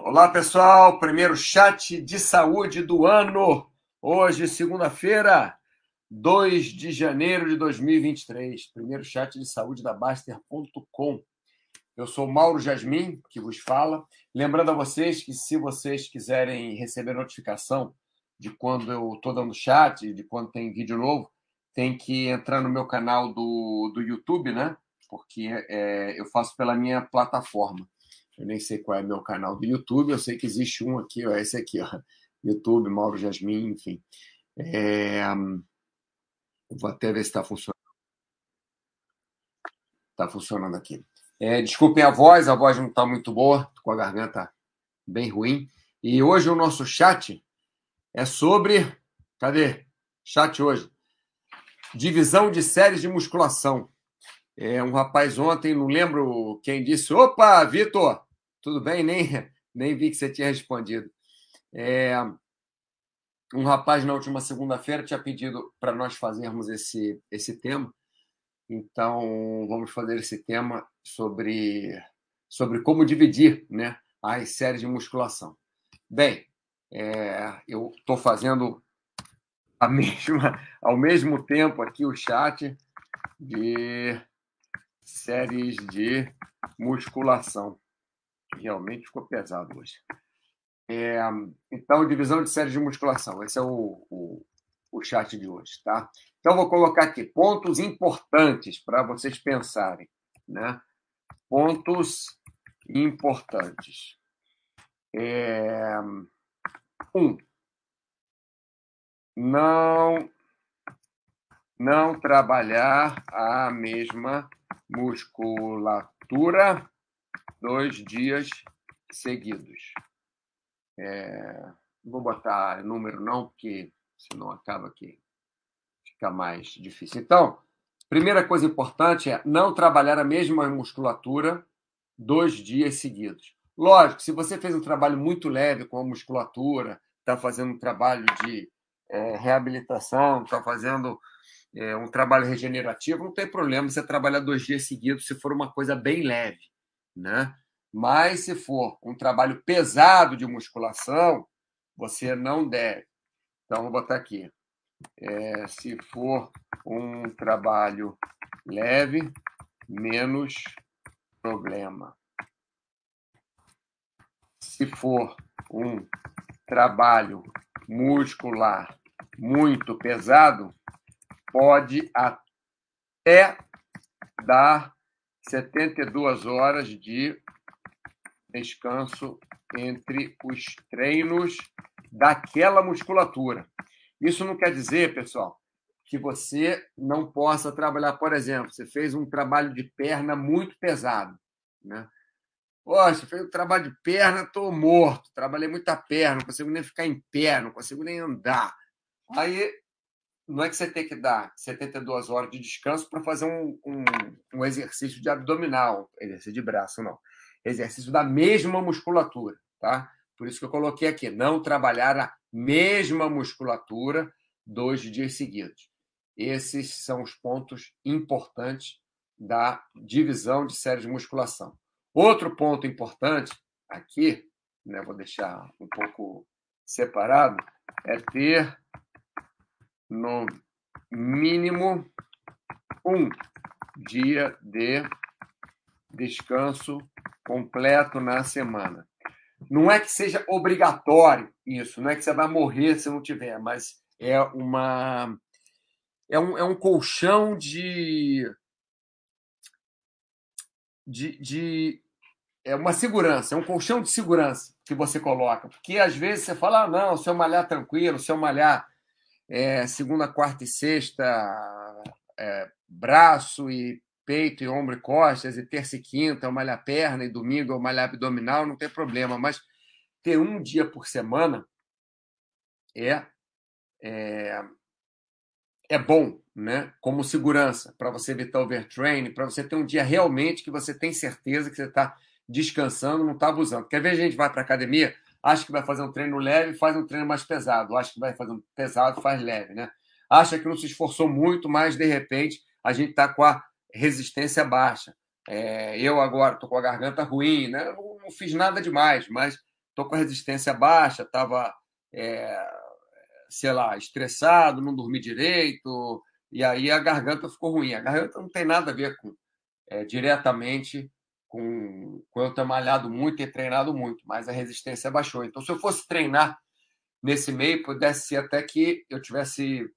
Olá, pessoal. Primeiro chat de saúde do ano. Hoje, segunda-feira, 2 de janeiro de 2023. Primeiro chat de saúde da Baster.com. Eu sou Mauro Jasmin, que vos fala. Lembrando a vocês que, se vocês quiserem receber notificação de quando eu estou dando chat, de quando tem vídeo novo, tem que entrar no meu canal do, do YouTube, né? Porque é, eu faço pela minha plataforma. Eu nem sei qual é meu canal do YouTube, eu sei que existe um aqui, ó, esse aqui, ó, YouTube, Mauro Jasmin, enfim. É, vou até ver se está funcionando. Está funcionando aqui. É, desculpem a voz, a voz não está muito boa, com a garganta bem ruim. E hoje o nosso chat é sobre. Cadê? Chat hoje. Divisão de séries de musculação. É, um rapaz ontem, não lembro quem disse: opa, Vitor, tudo bem? Nem, nem vi que você tinha respondido. É, um rapaz na última segunda-feira tinha pedido para nós fazermos esse, esse tema. Então, vamos fazer esse tema sobre, sobre como dividir né, as séries de musculação. Bem, é, eu estou fazendo a mesma, ao mesmo tempo aqui o chat de séries de musculação realmente ficou pesado hoje. É, então, divisão de séries de musculação. Esse é o, o, o chat de hoje, tá? Então, vou colocar aqui pontos importantes para vocês pensarem, né? Pontos importantes. É, um, não não trabalhar a mesma musculatura dois dias seguidos. É, não vou botar número, não, porque senão acaba aqui fica mais difícil. Então, primeira coisa importante é não trabalhar a mesma musculatura dois dias seguidos. Lógico, se você fez um trabalho muito leve com a musculatura, está fazendo um trabalho de é, reabilitação, está fazendo é, um trabalho regenerativo, não tem problema você trabalhar dois dias seguidos se for uma coisa bem leve né? Mas se for um trabalho pesado de musculação, você não deve. Então, vou botar aqui. É, se for um trabalho leve, menos problema. Se for um trabalho muscular muito pesado, pode até dar 72 horas de descanso entre os treinos daquela musculatura. Isso não quer dizer, pessoal, que você não possa trabalhar, por exemplo, você fez um trabalho de perna muito pesado, né? Poxa, fez um trabalho de perna, estou morto, trabalhei muita perna, não consigo nem ficar em pé, não consigo nem andar. Aí não é que você tem que dar 72 horas de descanso para fazer um, um, um, exercício de abdominal, exercício de braço, não. Exercício da mesma musculatura, tá? Por isso que eu coloquei aqui, não trabalhar a mesma musculatura dois dias seguidos. Esses são os pontos importantes da divisão de séries de musculação. Outro ponto importante aqui, né, vou deixar um pouco separado, é ter no mínimo um dia de descanso completo na semana. Não é que seja obrigatório isso, não é que você vai morrer se não tiver, mas é uma é um, é um colchão de, de, de é uma segurança, é um colchão de segurança que você coloca, porque às vezes você fala, ah, não, se eu malhar tranquilo, se eu malhar é, segunda, quarta e sexta, é, braço e peito e ombro e costas, e terça e quinta eu malhar perna, e domingo eu malhar abdominal, não tem problema. Mas ter um dia por semana é, é, é bom, né? como segurança, para você evitar overtraining, para você ter um dia realmente que você tem certeza que você está descansando, não está abusando. Quer ver a gente vai para academia? Acha que vai fazer um treino leve, faz um treino mais pesado. Acha que vai fazer um pesado, faz leve, né? Acha que não se esforçou muito, mas de repente a gente está com a resistência baixa. É, eu agora estou com a garganta ruim, né? Não, não, fiz nada demais, mas estou com a resistência baixa, estava, é, sei lá, estressado, não dormi direito, e aí a garganta ficou ruim. A garganta não tem nada a ver com é, diretamente com, com eu ter malhado muito e treinado muito, mas a resistência baixou. Então, se eu fosse treinar nesse meio, pudesse ser até que eu tivesse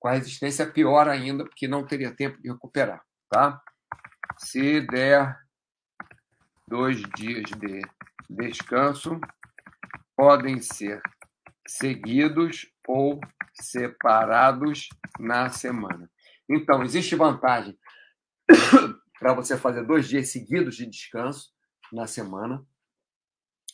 com a resistência pior ainda, porque não teria tempo de recuperar, tá? Se der dois dias de descanso, podem ser seguidos ou separados na semana. Então, existe vantagem para você fazer dois dias seguidos de descanso na semana,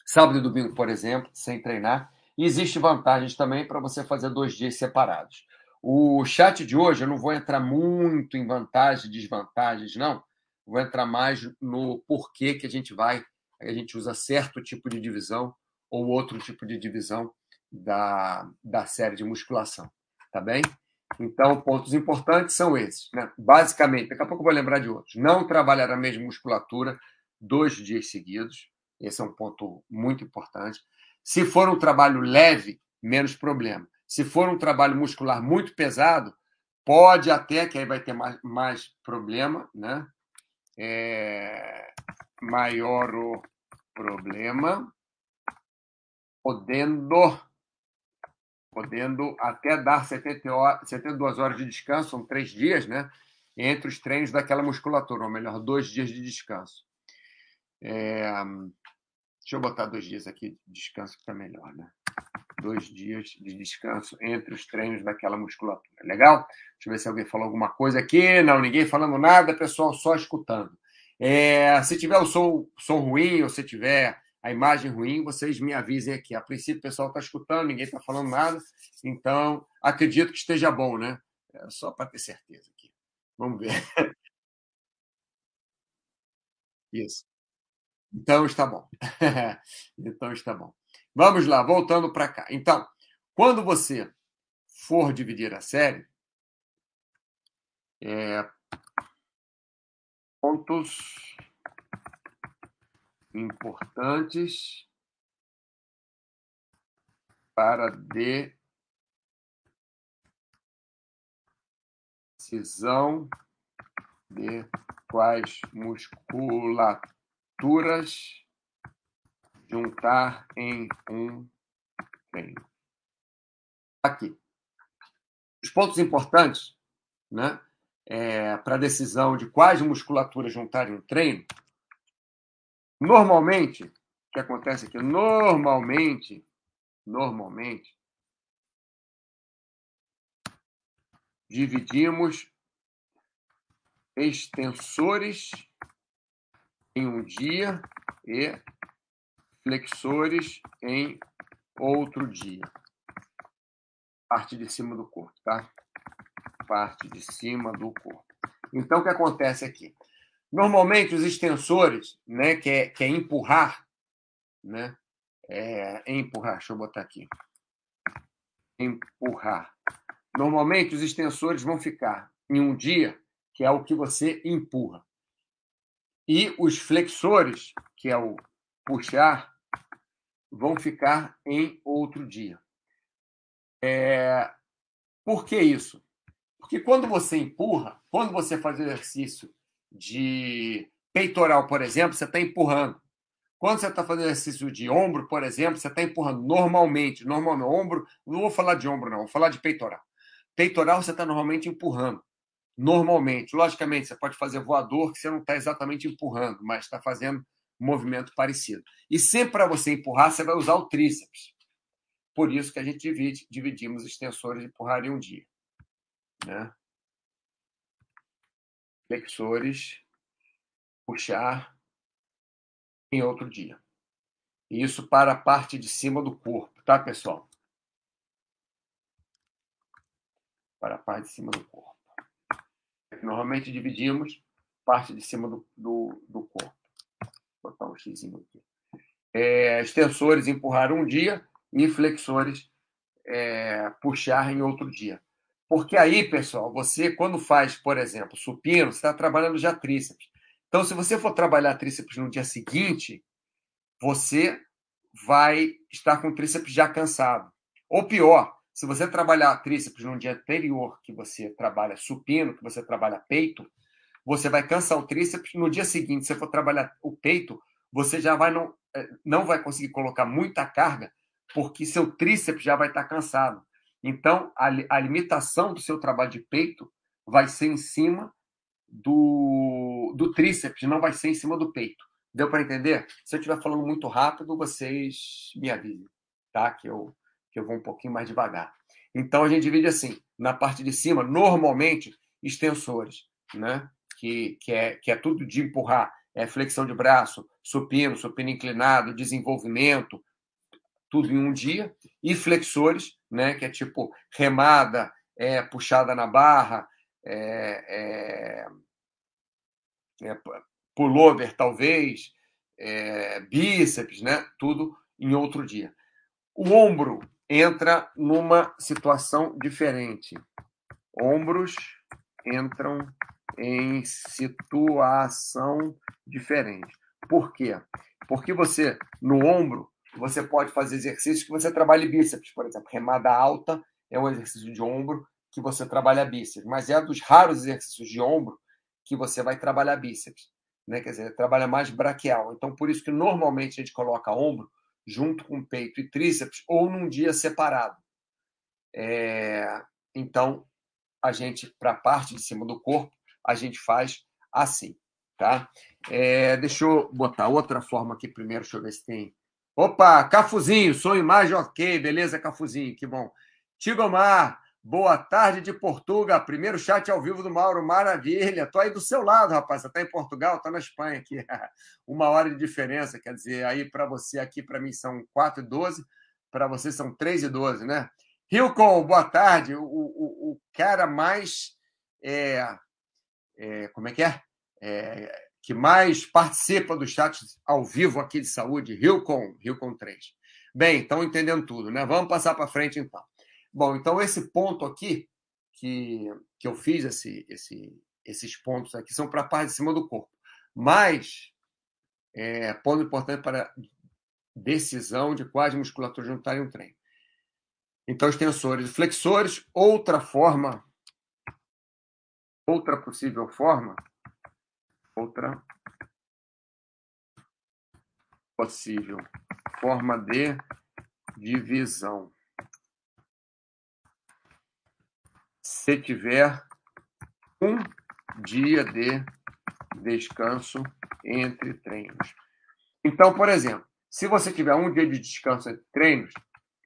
sábado e domingo, por exemplo, sem treinar. E existe vantagens também para você fazer dois dias separados. O chat de hoje eu não vou entrar muito em vantagens e desvantagens, não. Vou entrar mais no porquê que a gente vai, a gente usa certo tipo de divisão ou outro tipo de divisão da, da série de musculação. Tá bem? Então, pontos importantes são esses. Né? Basicamente, daqui a pouco eu vou lembrar de outros. Não trabalhar a mesma musculatura dois dias seguidos. Esse é um ponto muito importante. Se for um trabalho leve, menos problema. Se for um trabalho muscular muito pesado, pode até, que aí vai ter mais, mais problema, né? É, maior o problema, podendo podendo até dar 70 horas, 72 horas de descanso, são três dias, né? Entre os treinos daquela musculatura, ou melhor, dois dias de descanso. É... Deixa eu botar dois dias aqui de descanso que está melhor, né? Dois dias de descanso entre os treinos daquela musculatura. Legal? Deixa eu ver se alguém falou alguma coisa aqui. Não, ninguém falando nada, pessoal só escutando. É... Se tiver o som, som ruim ou se tiver a imagem ruim, vocês me avisem aqui. A princípio, o pessoal está escutando, ninguém está falando nada, então acredito que esteja bom, né? É só para ter certeza aqui. Vamos ver. Isso. Então está bom. então está bom. Vamos lá, voltando para cá. Então, quando você for dividir a série, é, pontos importantes para decisão de quais musculaturas juntar em um treino. Aqui. Os pontos importantes né, é, para a decisão de quais musculaturas juntar em um treino Normalmente, o que acontece aqui? Normalmente, normalmente, dividimos extensores em um dia e flexores em outro dia. Parte de cima do corpo, tá? Parte de cima do corpo. Então, o que acontece aqui? Normalmente, os extensores, né, que é, que é empurrar, né, é, empurrar, deixa eu botar aqui. Empurrar. Normalmente, os extensores vão ficar em um dia, que é o que você empurra. E os flexores, que é o puxar, vão ficar em outro dia. É... Por que isso? Porque quando você empurra, quando você faz exercício de peitoral, por exemplo, você está empurrando. Quando você está fazendo exercício de ombro, por exemplo, você está empurrando normalmente, normalmente, ombro, não vou falar de ombro, não, vou falar de peitoral. Peitoral você está normalmente empurrando, normalmente. Logicamente, você pode fazer voador, que você não está exatamente empurrando, mas está fazendo um movimento parecido. E sempre para você empurrar, você vai usar o tríceps. Por isso que a gente divide, dividimos extensores de empurrar em um dia. Né? Flexores, puxar em outro dia. Isso para a parte de cima do corpo, tá, pessoal? Para a parte de cima do corpo. Normalmente dividimos parte de cima do, do, do corpo. Vou botar um x aqui. É, extensores empurrar um dia e flexores é, puxar em outro dia. Porque aí, pessoal, você, quando faz, por exemplo, supino, você está trabalhando já tríceps. Então, se você for trabalhar tríceps no dia seguinte, você vai estar com o tríceps já cansado. Ou pior, se você trabalhar tríceps no dia anterior que você trabalha supino, que você trabalha peito, você vai cansar o tríceps. No dia seguinte, se você for trabalhar o peito, você já vai não, é, não vai conseguir colocar muita carga, porque seu tríceps já vai estar cansado. Então, a, a limitação do seu trabalho de peito vai ser em cima do, do tríceps, não vai ser em cima do peito. Deu para entender? Se eu estiver falando muito rápido, vocês me avisem, tá? Que eu, que eu vou um pouquinho mais devagar. Então, a gente divide assim: na parte de cima, normalmente, extensores, né? Que, que, é, que é tudo de empurrar é, flexão de braço, supino, supino inclinado, desenvolvimento, tudo em um dia, e flexores, né, que é tipo remada, é, puxada na barra, é, é, é pullover, talvez, é, bíceps, né, tudo em outro dia. O ombro entra numa situação diferente. Ombros entram em situação diferente. Por quê? Porque você, no ombro, você pode fazer exercícios que você trabalhe bíceps, por exemplo. Remada alta é um exercício de ombro que você trabalha bíceps, mas é dos raros exercícios de ombro que você vai trabalhar bíceps, né? Quer dizer, trabalha mais braquial. Então, por isso que normalmente a gente coloca ombro junto com peito e tríceps ou num dia separado. É... Então, a gente, para a parte de cima do corpo, a gente faz assim, tá? É, deixa eu botar outra forma aqui primeiro, deixa eu ver se tem. Opa, Cafuzinho, som imagem ok, beleza, Cafuzinho, que bom. Tigomar, boa tarde de Portugal, primeiro chat ao vivo do Mauro, maravilha. Tô aí do seu lado, rapaz, você tá em Portugal, tá na Espanha aqui. Uma hora de diferença, quer dizer, aí para você aqui, para mim são 4 e 12, para você são 3 e 12, né? Hilcon, boa tarde. O, o, o cara mais é, é, como é que é? é? Que mais participa do chat ao vivo aqui de saúde, Hilcon, Hilcon 3. Bem, estão entendendo tudo, né? Vamos passar para frente então. Bom, então esse ponto aqui que, que eu fiz, esse, esse, esses pontos aqui, são para a parte de cima do corpo. Mas, é, ponto importante para decisão de quais musculaturas juntarem um treino. Então, extensores e flexores, outra forma outra possível forma, outra possível forma de divisão. Se tiver um dia de descanso entre treinos. Então, por exemplo, se você tiver um dia de descanso entre treinos,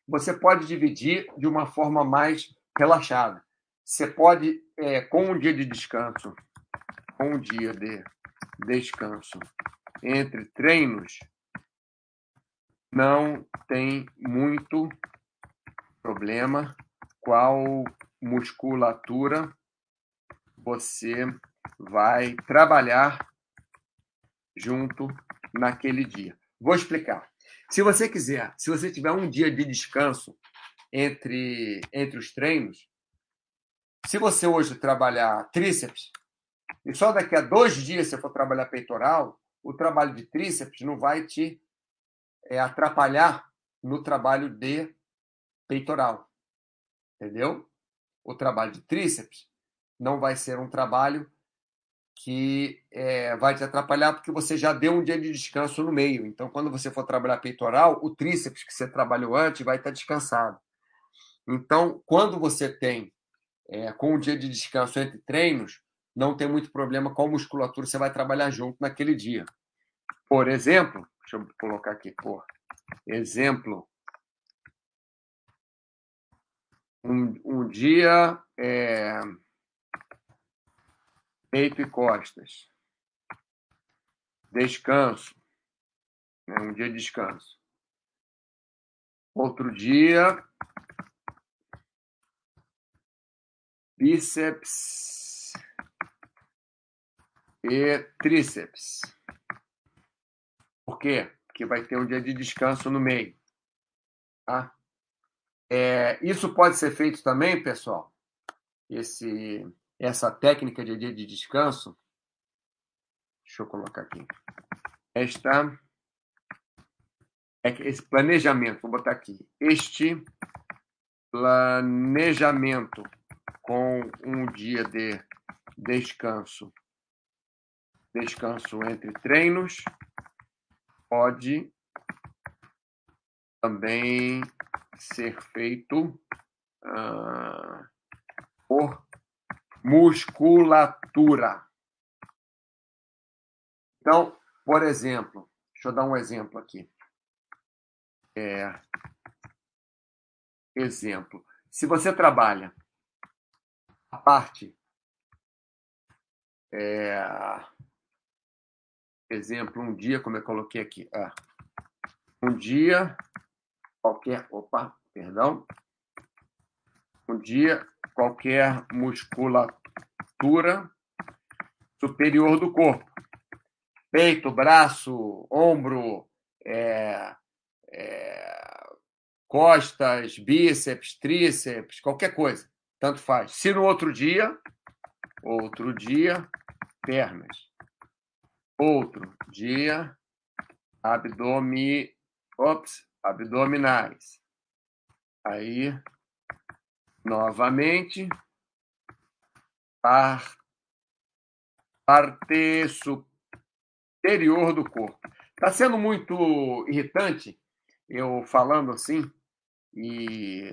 você pode dividir de uma forma mais relaxada. Você pode, é, com um dia de descanso, com um dia de descanso entre treinos, não tem muito problema qual musculatura você vai trabalhar junto naquele dia. Vou explicar. Se você quiser, se você tiver um dia de descanso entre, entre os treinos, se você hoje trabalhar tríceps, e só daqui a dois dias você for trabalhar peitoral, o trabalho de tríceps não vai te é, atrapalhar no trabalho de peitoral. Entendeu? O trabalho de tríceps não vai ser um trabalho que é, vai te atrapalhar porque você já deu um dia de descanso no meio. Então, quando você for trabalhar peitoral, o tríceps que você trabalhou antes vai estar descansado. Então, quando você tem é, com o dia de descanso entre treinos, não tem muito problema qual musculatura você vai trabalhar junto naquele dia. Por exemplo, deixa eu colocar aqui, por exemplo, um, um dia é, peito e costas, descanso, né, um dia de descanso. Outro dia, bíceps e tríceps. Por quê? Porque vai ter um dia de descanso no meio. Tá? É, isso pode ser feito também, pessoal. Esse, essa técnica de dia de descanso. Deixa eu colocar aqui. Esta, é esse planejamento, vou botar aqui, este planejamento com um dia de descanso, descanso entre treinos, pode também ser feito uh, por musculatura. Então, por exemplo, deixa eu dar um exemplo aqui. É, exemplo. Se você trabalha a parte. É, exemplo, um dia, como eu coloquei aqui. Ah, um dia qualquer. Opa, perdão. Um dia qualquer musculatura superior do corpo. Peito, braço, ombro, é, é, costas, bíceps, tríceps, qualquer coisa. Tanto faz. Se no outro dia, outro dia, pernas. Outro dia, abdômen, ops, abdominais. Aí, novamente, par, parte superior do corpo. Está sendo muito irritante eu falando assim e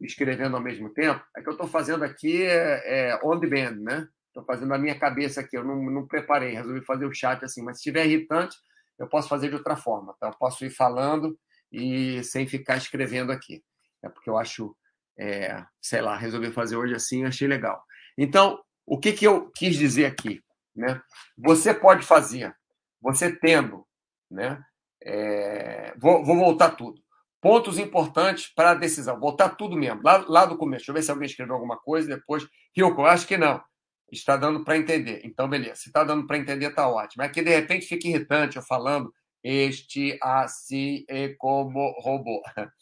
escrevendo ao mesmo tempo, é que eu estou fazendo aqui é, é, on demand, né? Estou fazendo a minha cabeça aqui, eu não, não preparei, resolvi fazer o chat assim, mas se estiver irritante, eu posso fazer de outra forma, tá? Eu posso ir falando e sem ficar escrevendo aqui. É porque eu acho, é, sei lá, resolvi fazer hoje assim, achei legal. Então, o que, que eu quis dizer aqui? Né? Você pode fazer, você tendo, né? É, vou, vou voltar tudo. Pontos importantes para a decisão. Voltar tudo mesmo, lá, lá do começo. Deixa eu ver se alguém escreveu alguma coisa depois. Ryuko, acho que não. Está dando para entender. Então, beleza. Se está dando para entender, está ótimo. É que de repente fica irritante eu falando este, assim, e como robô.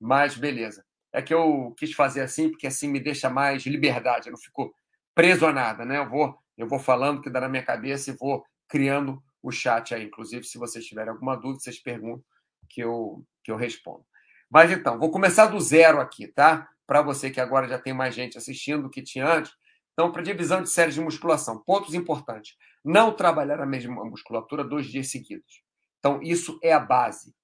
Mas beleza. É que eu quis fazer assim, porque assim me deixa mais liberdade. Eu não fico preso a nada, né? Eu vou, eu vou falando o que dá na minha cabeça e vou criando o chat aí. Inclusive, se vocês tiverem alguma dúvida, vocês perguntam que eu, que eu respondo. Mas então, vou começar do zero aqui, tá? Para você que agora já tem mais gente assistindo do que tinha antes. Então, para divisão de séries de musculação, pontos importantes. Não trabalhar a mesma musculatura dois dias seguidos. Então, isso é a base.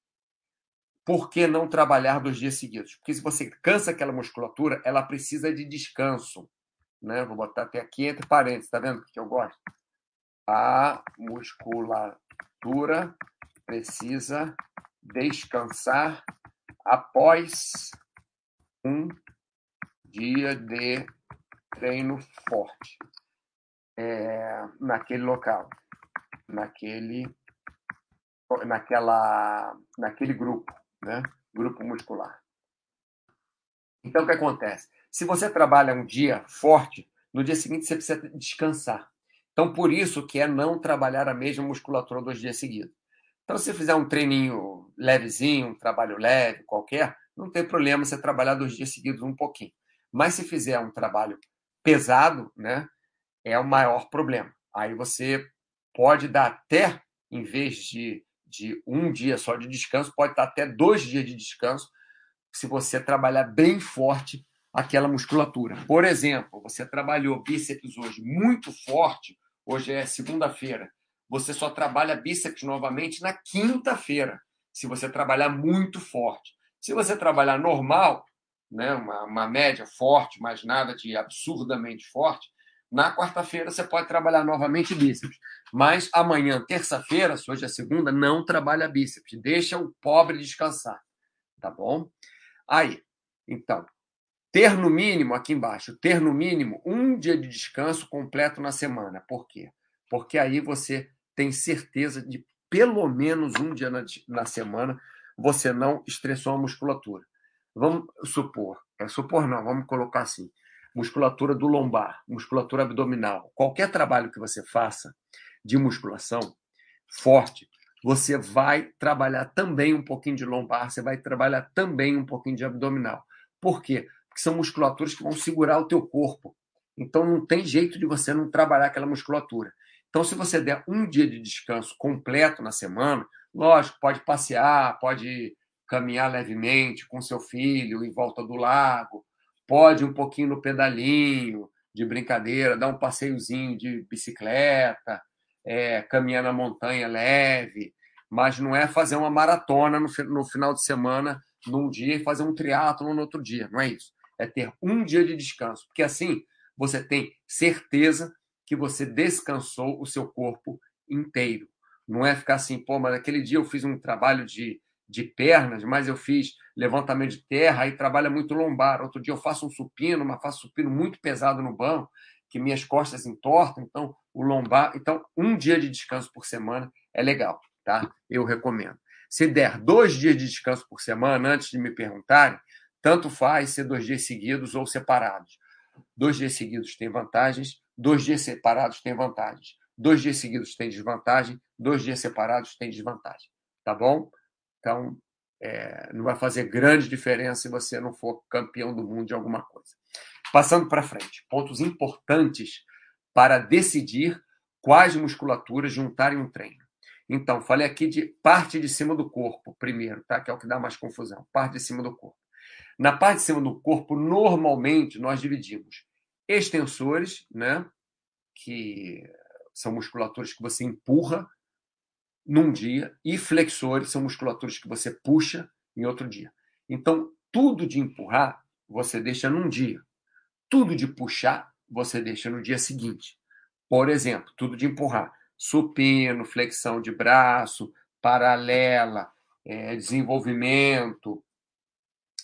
Por que não trabalhar dois dias seguidos? Porque se você cansa aquela musculatura, ela precisa de descanso. Né? Vou botar até aqui entre parênteses, tá vendo que eu gosto? A musculatura precisa descansar após um dia de treino forte é, naquele local, naquele, naquela, naquele grupo, né? grupo muscular. Então, o que acontece? Se você trabalha um dia forte, no dia seguinte você precisa descansar. Então, por isso que é não trabalhar a mesma musculatura dois dias seguidos. Então, se fizer um treininho levezinho, um trabalho leve, qualquer, não tem problema você trabalhar dois dias seguidos um pouquinho. Mas se fizer um trabalho pesado, né, é o maior problema. Aí você pode dar até, em vez de, de um dia só de descanso, pode dar até dois dias de descanso se você trabalhar bem forte aquela musculatura. Por exemplo, você trabalhou bíceps hoje muito forte, hoje é segunda-feira, você só trabalha bíceps novamente na quinta-feira, se você trabalhar muito forte. Se você trabalhar normal, né, uma, uma média forte, mas nada de absurdamente forte, na quarta-feira você pode trabalhar novamente bíceps. Mas amanhã, terça-feira, se hoje é segunda, não trabalha bíceps. Deixa o pobre descansar. Tá bom? Aí, então, ter no mínimo, aqui embaixo, ter no mínimo um dia de descanso completo na semana. Por quê? Porque aí você tem certeza de pelo menos um dia na, na semana você não estressou a musculatura. Vamos supor, é supor não, vamos colocar assim, musculatura do lombar, musculatura abdominal, qualquer trabalho que você faça de musculação forte, você vai trabalhar também um pouquinho de lombar, você vai trabalhar também um pouquinho de abdominal. Por quê? Porque são musculaturas que vão segurar o teu corpo. Então não tem jeito de você não trabalhar aquela musculatura. Então se você der um dia de descanso completo na semana, Lógico, pode passear, pode caminhar levemente com seu filho em volta do lago, pode um pouquinho no pedalinho de brincadeira, dar um passeiozinho de bicicleta, é, caminhar na montanha leve, mas não é fazer uma maratona no, no final de semana num dia e fazer um triatlo no outro dia, não é isso. É ter um dia de descanso, porque assim você tem certeza que você descansou o seu corpo inteiro. Não é ficar assim, pô, mas aquele dia eu fiz um trabalho de, de pernas, mas eu fiz levantamento de terra, aí trabalha muito lombar. Outro dia eu faço um supino, mas faço supino muito pesado no banco, que minhas costas entortam, então o lombar. Então, um dia de descanso por semana é legal, tá? Eu recomendo. Se der dois dias de descanso por semana, antes de me perguntarem, tanto faz ser dois dias seguidos ou separados. Dois dias seguidos tem vantagens, dois dias separados tem vantagens. Dois dias seguidos tem desvantagem, dois dias separados tem desvantagem. Tá bom? Então, é, não vai fazer grande diferença se você não for campeão do mundo de alguma coisa. Passando para frente, pontos importantes para decidir quais musculaturas juntar em um treino. Então, falei aqui de parte de cima do corpo, primeiro, tá? que é o que dá mais confusão. Parte de cima do corpo. Na parte de cima do corpo, normalmente, nós dividimos extensores, né? que são musculaturas que você empurra num dia, e flexores são musculaturas que você puxa em outro dia. Então, tudo de empurrar, você deixa num dia. Tudo de puxar, você deixa no dia seguinte. Por exemplo, tudo de empurrar. Supino, flexão de braço, paralela, é, desenvolvimento,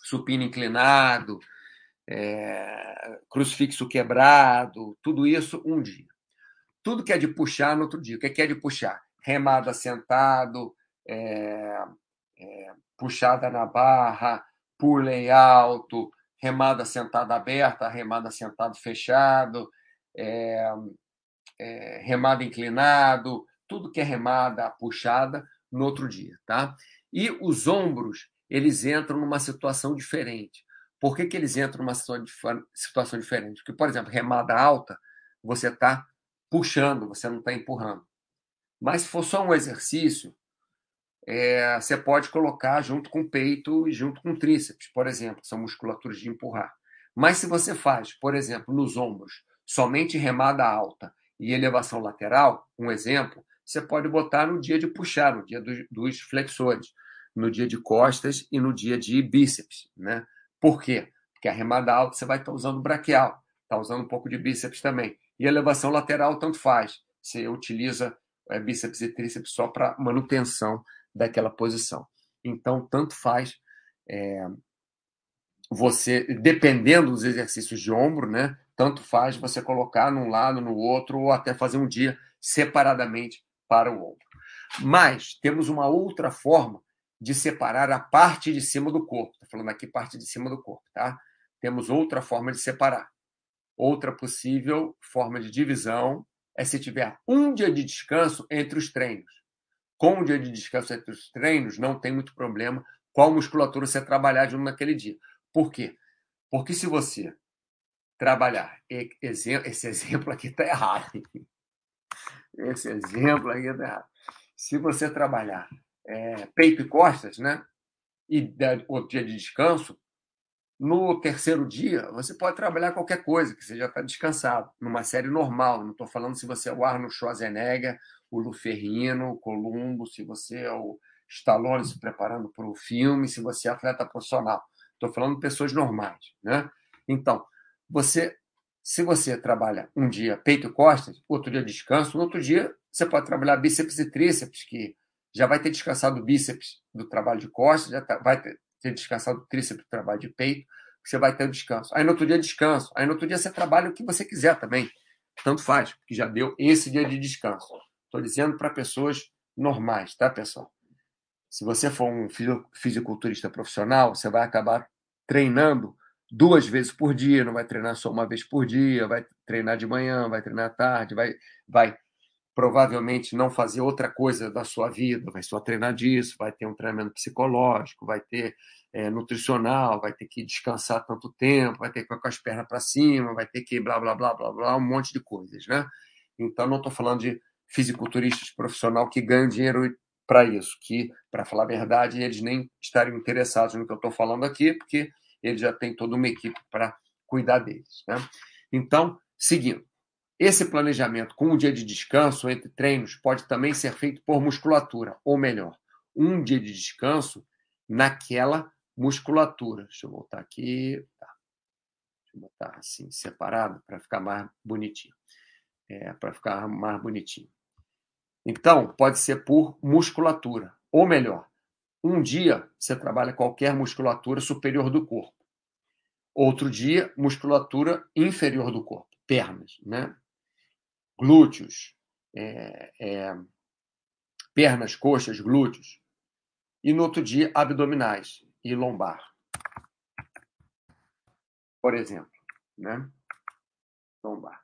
supino inclinado, é, crucifixo quebrado, tudo isso um dia. Tudo que é de puxar no outro dia. O que é de puxar? Remada sentado, é, é, puxada na barra, pulei alto, remada sentada aberta, remada sentado fechado, é, remada inclinado, tudo que é remada puxada no outro dia, tá? E os ombros, eles entram numa situação diferente. Por que, que eles entram numa situação diferente? Porque, por exemplo, remada alta, você está puxando, você não está empurrando. Mas se for só um exercício, é, você pode colocar junto com o peito e junto com o tríceps, por exemplo, são musculaturas de empurrar. Mas se você faz, por exemplo, nos ombros, somente remada alta e elevação lateral, um exemplo, você pode botar no dia de puxar, no dia dos, dos flexores, no dia de costas e no dia de bíceps. Né? Por quê? Porque a remada alta você vai estar usando braquial, está usando um pouco de bíceps também. E elevação lateral, tanto faz. Você utiliza é, bíceps e tríceps só para manutenção daquela posição. Então, tanto faz é, você, dependendo dos exercícios de ombro, né? Tanto faz você colocar num lado, no outro, ou até fazer um dia separadamente para o ombro. Mas temos uma outra forma de separar a parte de cima do corpo. Estou falando aqui parte de cima do corpo, tá? Temos outra forma de separar. Outra possível forma de divisão é se tiver um dia de descanso entre os treinos. Com um dia de descanso entre os treinos, não tem muito problema qual musculatura você trabalhar de um naquele dia. Por quê? Porque se você trabalhar, esse exemplo aqui está errado. Esse exemplo aqui está errado. Se você trabalhar é, peito e costas, né? E outro dia de descanso, no terceiro dia, você pode trabalhar qualquer coisa, que você já está descansado, numa série normal. Não estou falando se você é o Arnold Schwarzenegger, o Luferrino, o Columbo, se você é o Stallone se preparando para o filme, se você é atleta profissional. Estou falando de pessoas normais. Né? Então, você, se você trabalha um dia peito e costas, outro dia descanso, no outro dia você pode trabalhar bíceps e tríceps, que já vai ter descansado o bíceps do trabalho de costas, já tá, vai ter ter descansado o tríceps, trabalho de peito, você vai ter um descanso. Aí no outro dia descanso. Aí no outro dia você trabalha o que você quiser também. Tanto faz, porque já deu esse dia de descanso. Estou dizendo para pessoas normais, tá, pessoal? Se você for um fisiculturista profissional, você vai acabar treinando duas vezes por dia, não vai treinar só uma vez por dia, vai treinar de manhã, vai treinar à tarde, vai, vai provavelmente não fazer outra coisa da sua vida, vai só treinar disso, vai ter um treinamento psicológico, vai ter é, nutricional, vai ter que descansar tanto tempo, vai ter que ficar com as pernas para cima, vai ter que blá, blá, blá, blá, blá, um monte de coisas, né? Então, não estou falando de fisiculturistas profissional que ganham dinheiro para isso, que, para falar a verdade, eles nem estariam interessados no que eu estou falando aqui, porque eles já têm toda uma equipe para cuidar deles. Né? Então, seguindo. Esse planejamento com um dia de descanso entre treinos pode também ser feito por musculatura, ou melhor, um dia de descanso naquela musculatura. Deixa eu voltar aqui. Tá. Deixa eu botar assim, separado, para ficar mais bonitinho. É, para ficar mais bonitinho. Então, pode ser por musculatura. Ou melhor, um dia você trabalha qualquer musculatura superior do corpo. Outro dia, musculatura inferior do corpo, pernas, né? Glúteos, é, é, pernas, coxas, glúteos. E no outro dia, abdominais e lombar. Por exemplo, né? Lombar.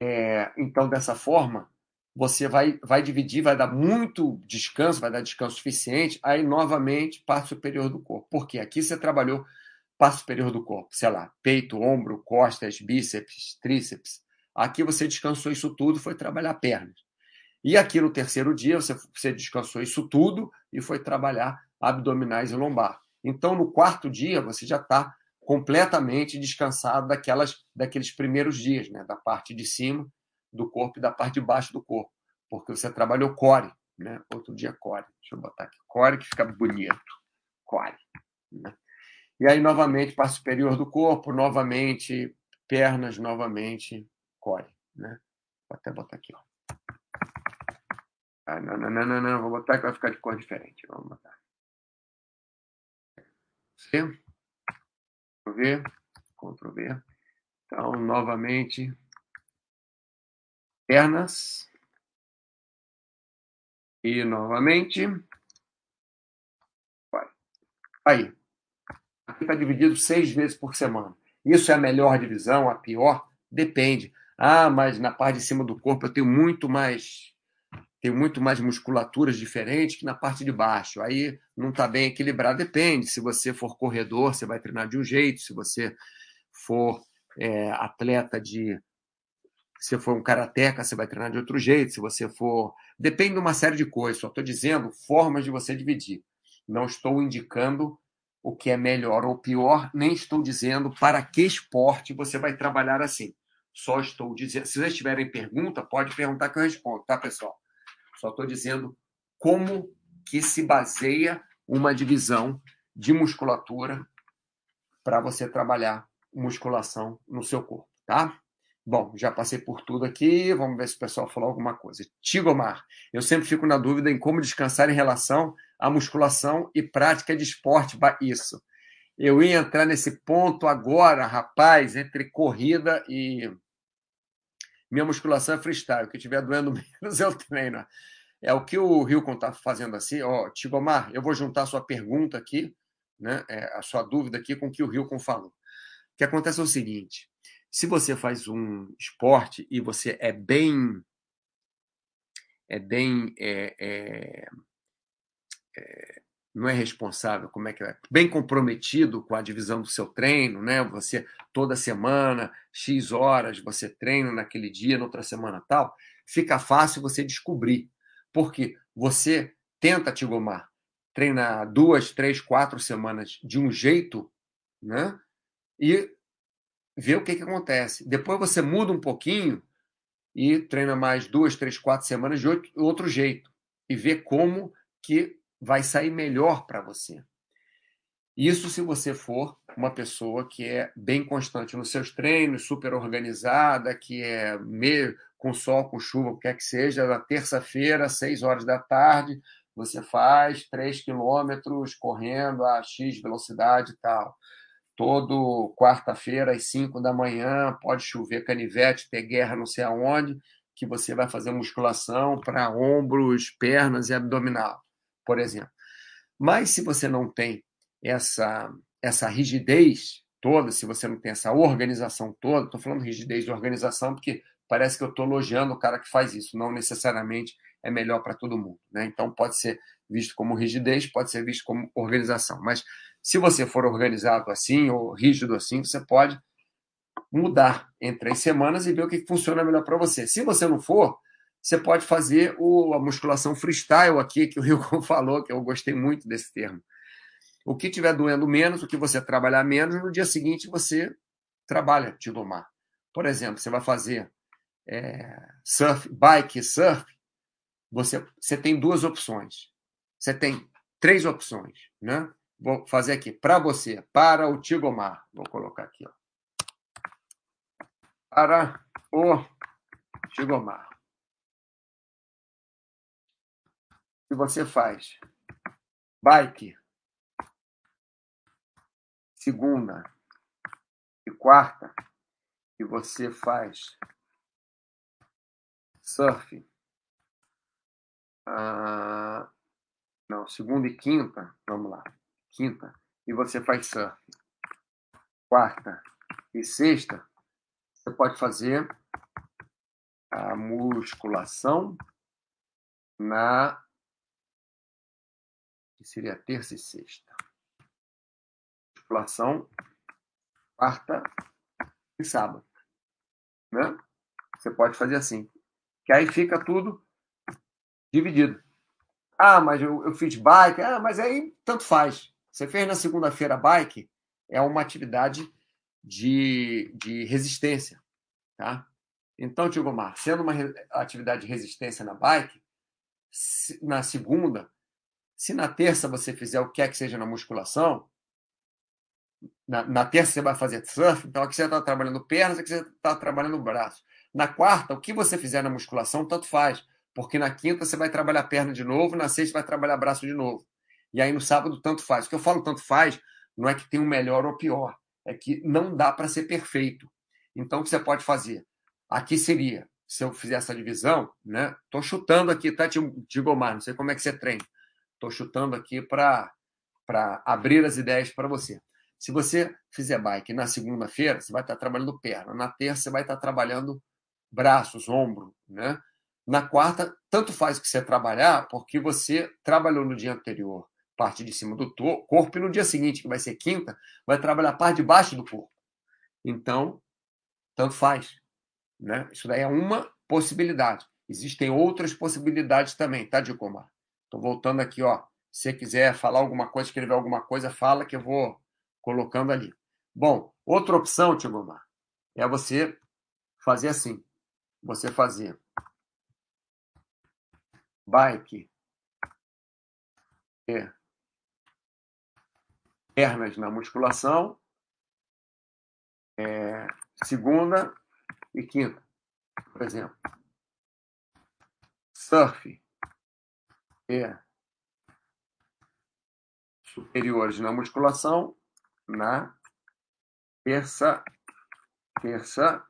É, então, dessa forma, você vai, vai dividir, vai dar muito descanso, vai dar descanso suficiente, aí novamente parte superior do corpo. Porque aqui você trabalhou parte superior do corpo, sei lá, peito, ombro, costas, bíceps, tríceps. Aqui você descansou isso tudo, foi trabalhar pernas. E aqui no terceiro dia você, você descansou isso tudo e foi trabalhar abdominais e lombar. Então no quarto dia você já está completamente descansado daquelas, daqueles primeiros dias, né? da parte de cima do corpo e da parte de baixo do corpo, porque você trabalhou core, né? Outro dia core. Deixa eu botar aqui core que fica bonito. Core. Né? E aí novamente parte superior do corpo, novamente pernas, novamente core, né? Vou até botar aqui, ó. Ah, não, não, não, não, não, vou botar que vai ficar de cor diferente. Vamos botar. C. Ctrl V, Ctrl V. Então, novamente, pernas. E novamente. Vai. Aí. Aqui está dividido seis vezes por semana. Isso é a melhor divisão, a pior? Depende. Ah, mas na parte de cima do corpo eu tenho muito mais tenho muito mais musculaturas diferentes que na parte de baixo. Aí não está bem equilibrado. Depende. Se você for corredor, você vai treinar de um jeito. Se você for é, atleta de se for um karateca, você vai treinar de outro jeito. Se você for. Depende de uma série de coisas. Só estou dizendo formas de você dividir. Não estou indicando o que é melhor ou pior, nem estou dizendo para que esporte você vai trabalhar assim. Só estou dizendo. Se vocês tiverem pergunta, pode perguntar que eu respondo, tá, pessoal? Só estou dizendo como que se baseia uma divisão de musculatura para você trabalhar musculação no seu corpo, tá? Bom, já passei por tudo aqui, vamos ver se o pessoal falou alguma coisa. Tigomar, eu sempre fico na dúvida em como descansar em relação à musculação e prática de esporte. Isso. Eu ia entrar nesse ponto agora, rapaz, entre corrida e. Minha musculação é freestyle, o que estiver doendo menos eu treino. É o que o Rilcon está fazendo assim. Ó, Tigomar, eu vou juntar a sua pergunta aqui, né, é, a sua dúvida aqui com o que o Rilcon falou. O que acontece é o seguinte: se você faz um esporte e você é bem. É bem. É, é, não é responsável, como é que é? Bem comprometido com a divisão do seu treino, né? Você toda semana, X horas, você treina naquele dia, noutra semana tal, fica fácil você descobrir. Porque você tenta, Tigomar, treinar duas, três, quatro semanas de um jeito, né? E vê o que, que acontece. Depois você muda um pouquinho e treina mais duas, três, quatro semanas de outro jeito e vê como que vai sair melhor para você. Isso se você for uma pessoa que é bem constante nos seus treinos, super organizada, que é meio com sol, com chuva, o que quer que seja, na terça-feira, seis horas da tarde, você faz três quilômetros correndo a X velocidade e tal todo quarta-feira às 5 da manhã, pode chover canivete, ter guerra não sei aonde, que você vai fazer musculação para ombros, pernas e abdominal, por exemplo. Mas se você não tem essa, essa rigidez toda, se você não tem essa organização toda, estou falando rigidez de organização porque parece que eu estou elogiando o cara que faz isso, não necessariamente é melhor para todo mundo. Né? Então pode ser visto como rigidez, pode ser visto como organização. Mas se você for organizado assim ou rígido assim, você pode mudar em três semanas e ver o que funciona melhor para você. Se você não for, você pode fazer o, a musculação freestyle aqui, que o Rico falou, que eu gostei muito desse termo. O que estiver doendo menos, o que você trabalhar menos, no dia seguinte você trabalha Tigomar. Por exemplo, você vai fazer é, surf, bike surf, você, você tem duas opções. Você tem três opções, né? Vou fazer aqui para você, para o Tigomar. Vou colocar aqui, ó. Para o Tigomar. Se você faz? Bike. Segunda e quarta, e você faz? Surf. Ah, não, segunda e quinta, vamos lá, quinta, e você faz surf. Quarta e sexta, você pode fazer a musculação na que seria terça e sexta. Musculação quarta e sábado, né? Você pode fazer assim, que aí fica tudo dividido. Ah, mas eu, eu fiz bike, ah, mas aí tanto faz. Você fez na segunda-feira bike, é uma atividade de, de resistência, tá? Então, Tigomar, sendo uma atividade de resistência na bike, na segunda, se na terça você fizer o que é que seja na musculação, na, na terça você vai fazer surf, então aqui você está trabalhando pernas, aqui você está trabalhando braço. Na quarta, o que você fizer na musculação, tanto faz, porque na quinta você vai trabalhar perna de novo, na sexta vai trabalhar braço de novo. E aí no sábado, tanto faz. O que eu falo tanto faz não é que tem um melhor ou pior, é que não dá para ser perfeito. Então, o que você pode fazer? Aqui seria, se eu fizer essa divisão, né? Estou chutando aqui, tá, Tigomar? Não sei como é que você treina. Estou chutando aqui para abrir as ideias para você. Se você fizer bike na segunda-feira, você vai estar trabalhando perna. Na terça, você vai estar trabalhando braços, ombro. Né? Na quarta, tanto faz que você trabalhar, porque você trabalhou no dia anterior parte de cima do corpo, e no dia seguinte, que vai ser quinta, vai trabalhar a parte de baixo do corpo. Então, tanto faz. Né? Isso daí é uma possibilidade. Existem outras possibilidades também, tá, Dicomar? Estou voltando aqui, ó. Se você quiser falar alguma coisa, escrever alguma coisa, fala que eu vou colocando ali. Bom, outra opção, Tigomar, é você fazer assim. Você fazer bike e pernas na musculação, é, segunda e quinta, por exemplo. Surf superiores na musculação na terça, terça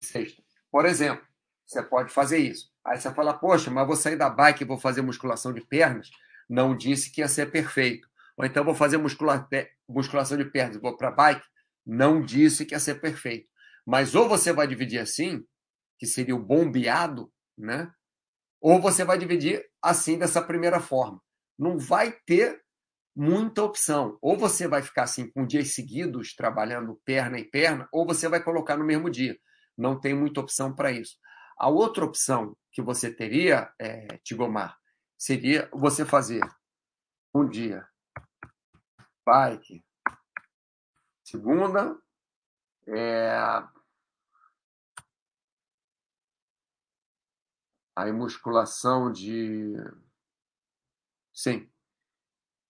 e sexta. Por exemplo, você pode fazer isso. Aí você fala, poxa, mas vou sair da bike e vou fazer musculação de pernas. Não disse que ia ser perfeito. Ou então vou fazer muscula musculação de pernas e vou para bike. Não disse que ia ser perfeito. Mas ou você vai dividir assim, que seria o bombeado, né? Ou você vai dividir assim, dessa primeira forma. Não vai ter muita opção. Ou você vai ficar assim com dias seguidos trabalhando perna e perna, ou você vai colocar no mesmo dia. Não tem muita opção para isso. A outra opção que você teria, é, Tigomar, seria você fazer um dia bike, segunda, é, Aí musculação de. Sim.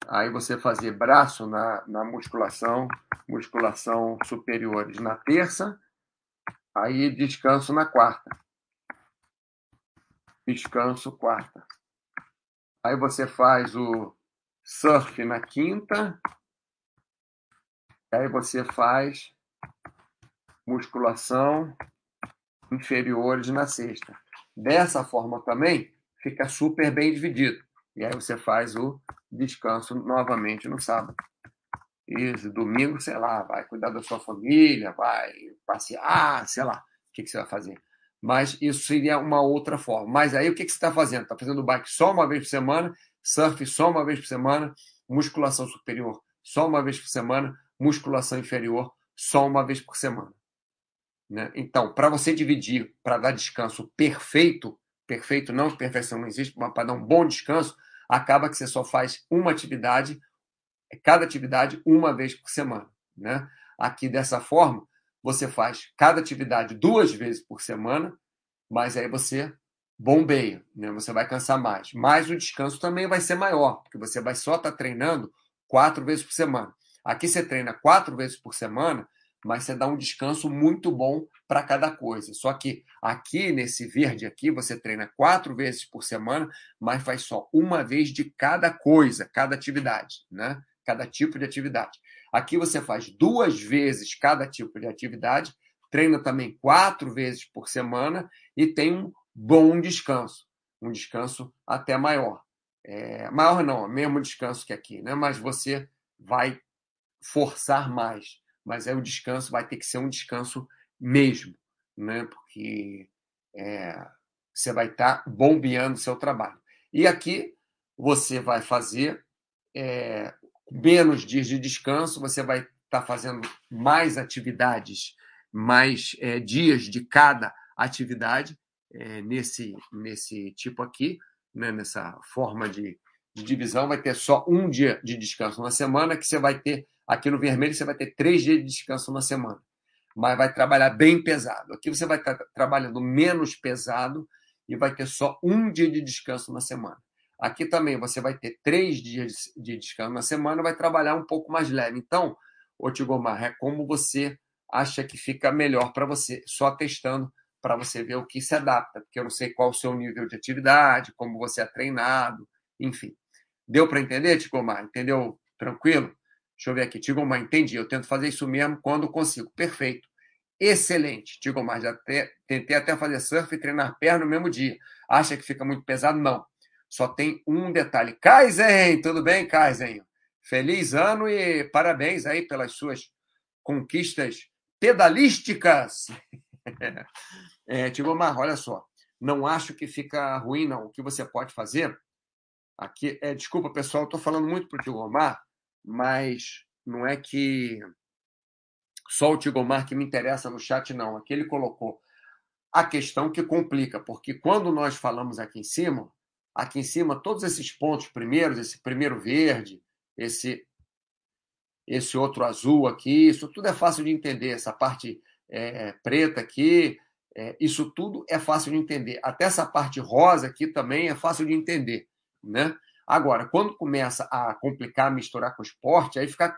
Aí você fazer braço na, na musculação, musculação superiores na terça, aí descanso na quarta. Descanso quarta. Aí você faz o surf na quinta. Aí você faz musculação inferiores na sexta. Dessa forma também, fica super bem dividido. E aí você faz o descanso novamente no sábado. E domingo, sei lá, vai cuidar da sua família, vai passear, sei lá, o que, que você vai fazer. Mas isso seria uma outra forma. Mas aí o que, que você está fazendo? Está fazendo bike só uma vez por semana, surf só uma vez por semana, musculação superior só uma vez por semana, musculação inferior só uma vez por semana. Né? Então, para você dividir, para dar descanso perfeito, perfeito não, perfeição não existe, mas para dar um bom descanso, acaba que você só faz uma atividade, cada atividade, uma vez por semana. Né? Aqui, dessa forma, você faz cada atividade duas vezes por semana, mas aí você bombeia, né? você vai cansar mais. Mas o descanso também vai ser maior, porque você vai só estar tá treinando quatro vezes por semana. Aqui você treina quatro vezes por semana, mas você dá um descanso muito bom para cada coisa. Só que aqui nesse verde aqui você treina quatro vezes por semana, mas faz só uma vez de cada coisa, cada atividade, né? Cada tipo de atividade. Aqui você faz duas vezes cada tipo de atividade, treina também quatro vezes por semana e tem um bom descanso, um descanso até maior. É, maior não, mesmo descanso que aqui, né? Mas você vai forçar mais mas aí o descanso vai ter que ser um descanso mesmo, né? porque é, você vai estar tá bombeando o seu trabalho. E aqui você vai fazer é, menos dias de descanso, você vai estar tá fazendo mais atividades, mais é, dias de cada atividade é, nesse, nesse tipo aqui, né? nessa forma de, de divisão, vai ter só um dia de descanso na semana, que você vai ter Aqui no vermelho você vai ter três dias de descanso na semana, mas vai trabalhar bem pesado. Aqui você vai estar trabalhando menos pesado e vai ter só um dia de descanso na semana. Aqui também você vai ter três dias de descanso na semana, vai trabalhar um pouco mais leve. Então, ô Tigomar, é como você acha que fica melhor para você, só testando para você ver o que se adapta, porque eu não sei qual o seu nível de atividade, como você é treinado, enfim. Deu para entender, Tigomar? Entendeu? Tranquilo? Deixa eu ver aqui. Tigomar, entendi. Eu tento fazer isso mesmo quando consigo. Perfeito. Excelente. Tigomar, já te, tentei até fazer surf e treinar perna no mesmo dia. Acha que fica muito pesado? Não. Só tem um detalhe. Kaizen, tudo bem, Kaizen? Feliz ano e parabéns aí pelas suas conquistas pedalísticas. é, Tigomar, olha só. Não acho que fica ruim, não. O que você pode fazer aqui é, desculpa, pessoal, estou falando muito para o Tigomar, mas não é que só o Tigomar que me interessa no chat, não. Aqui ele colocou a questão que complica, porque quando nós falamos aqui em cima, aqui em cima, todos esses pontos primeiros, esse primeiro verde, esse esse outro azul aqui, isso tudo é fácil de entender. Essa parte é, preta aqui, é, isso tudo é fácil de entender. Até essa parte rosa aqui também é fácil de entender, né? Agora, quando começa a complicar, misturar com o esporte, aí, fica,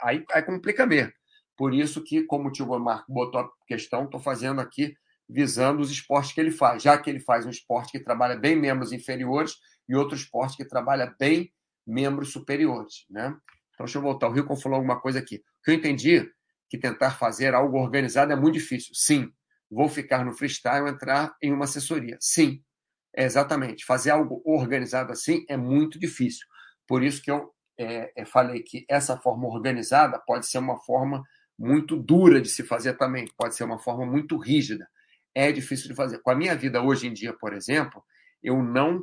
aí, aí complica mesmo. Por isso que, como o tio Marco botou a questão, estou fazendo aqui visando os esportes que ele faz, já que ele faz um esporte que trabalha bem membros inferiores e outro esporte que trabalha bem membros superiores. Né? Então, deixa eu voltar. O Rico falou alguma coisa aqui. O que eu entendi que tentar fazer algo organizado é muito difícil. Sim. Vou ficar no freestyle entrar em uma assessoria. Sim. É, exatamente. Fazer algo organizado assim é muito difícil. Por isso que eu é, é, falei que essa forma organizada pode ser uma forma muito dura de se fazer também, pode ser uma forma muito rígida. É difícil de fazer. Com a minha vida hoje em dia, por exemplo, eu não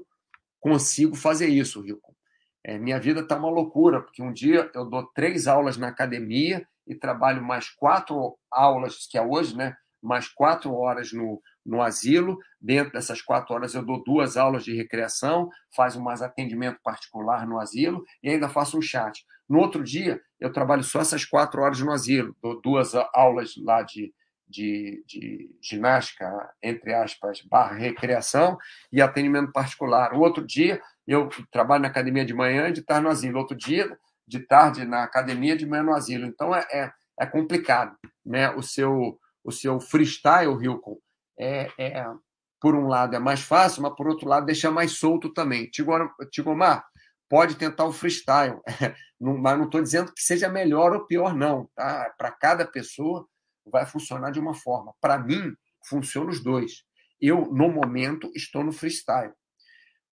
consigo fazer isso, Rico. É, minha vida está uma loucura, porque um dia eu dou três aulas na academia e trabalho mais quatro aulas, que é hoje, né? Mais quatro horas no, no asilo. Dentro dessas quatro horas, eu dou duas aulas de recreação, faço mais atendimento particular no asilo e ainda faço um chat. No outro dia, eu trabalho só essas quatro horas no asilo, dou duas aulas lá de, de, de ginástica, entre aspas, barra recreação e atendimento particular. O outro dia, eu trabalho na academia de manhã e de tarde no asilo. Outro dia, de tarde na academia, de manhã no asilo. Então, é, é, é complicado. Né? O, seu, o seu freestyle, Hilcon, é, é, por um lado é mais fácil, mas por outro lado deixa mais solto também. Tigomar, pode tentar o freestyle, mas não estou dizendo que seja melhor ou pior, não. Tá? Para cada pessoa vai funcionar de uma forma. Para mim, funciona os dois. Eu, no momento, estou no freestyle.